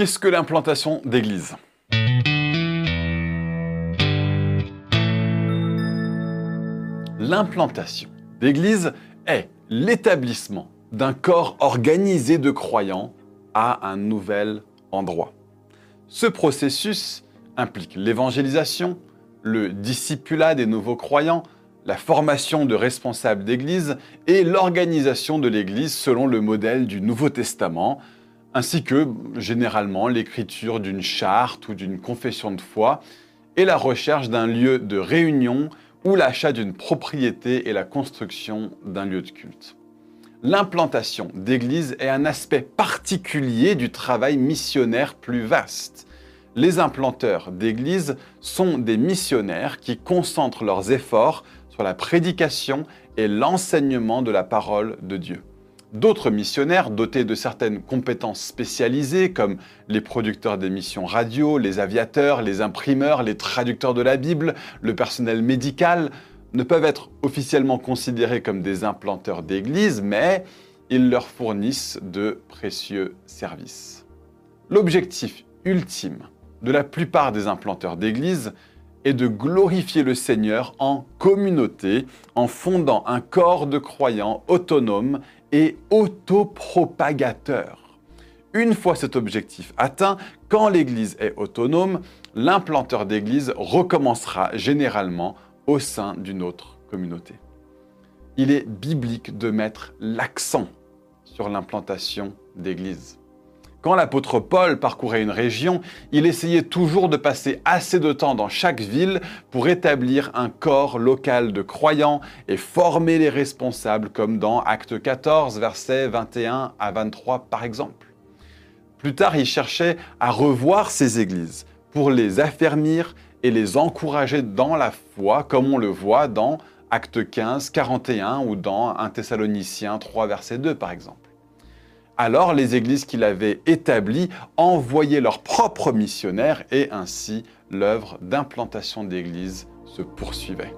Qu'est-ce que l'implantation d'église? L'implantation d'église est l'établissement d'un corps organisé de croyants à un nouvel endroit. Ce processus implique l'évangélisation, le discipulat des nouveaux croyants, la formation de responsables d'église et l'organisation de l'église selon le modèle du Nouveau Testament, ainsi que généralement l'écriture d'une charte ou d'une confession de foi et la recherche d'un lieu de réunion ou l'achat d'une propriété et la construction d'un lieu de culte. L'implantation d'églises est un aspect particulier du travail missionnaire plus vaste. Les implanteurs d'églises sont des missionnaires qui concentrent leurs efforts sur la prédication et l'enseignement de la parole de Dieu. D'autres missionnaires dotés de certaines compétences spécialisées comme les producteurs d'émissions radio, les aviateurs, les imprimeurs, les traducteurs de la Bible, le personnel médical, ne peuvent être officiellement considérés comme des implanteurs d'église, mais ils leur fournissent de précieux services. L'objectif ultime de la plupart des implanteurs d'église est de glorifier le Seigneur en communauté, en fondant un corps de croyants autonomes et autopropagateur. Une fois cet objectif atteint, quand l'Église est autonome, l'implanteur d'Église recommencera généralement au sein d'une autre communauté. Il est biblique de mettre l'accent sur l'implantation d'Église. Quand l'apôtre Paul parcourait une région, il essayait toujours de passer assez de temps dans chaque ville pour établir un corps local de croyants et former les responsables, comme dans Acte 14, versets 21 à 23 par exemple. Plus tard, il cherchait à revoir ces églises pour les affermir et les encourager dans la foi, comme on le voit dans Acte 15, 41 ou dans 1 Thessaloniciens 3, verset 2 par exemple. Alors les églises qu'il avait établies envoyaient leurs propres missionnaires et ainsi l'œuvre d'implantation d'églises se poursuivait.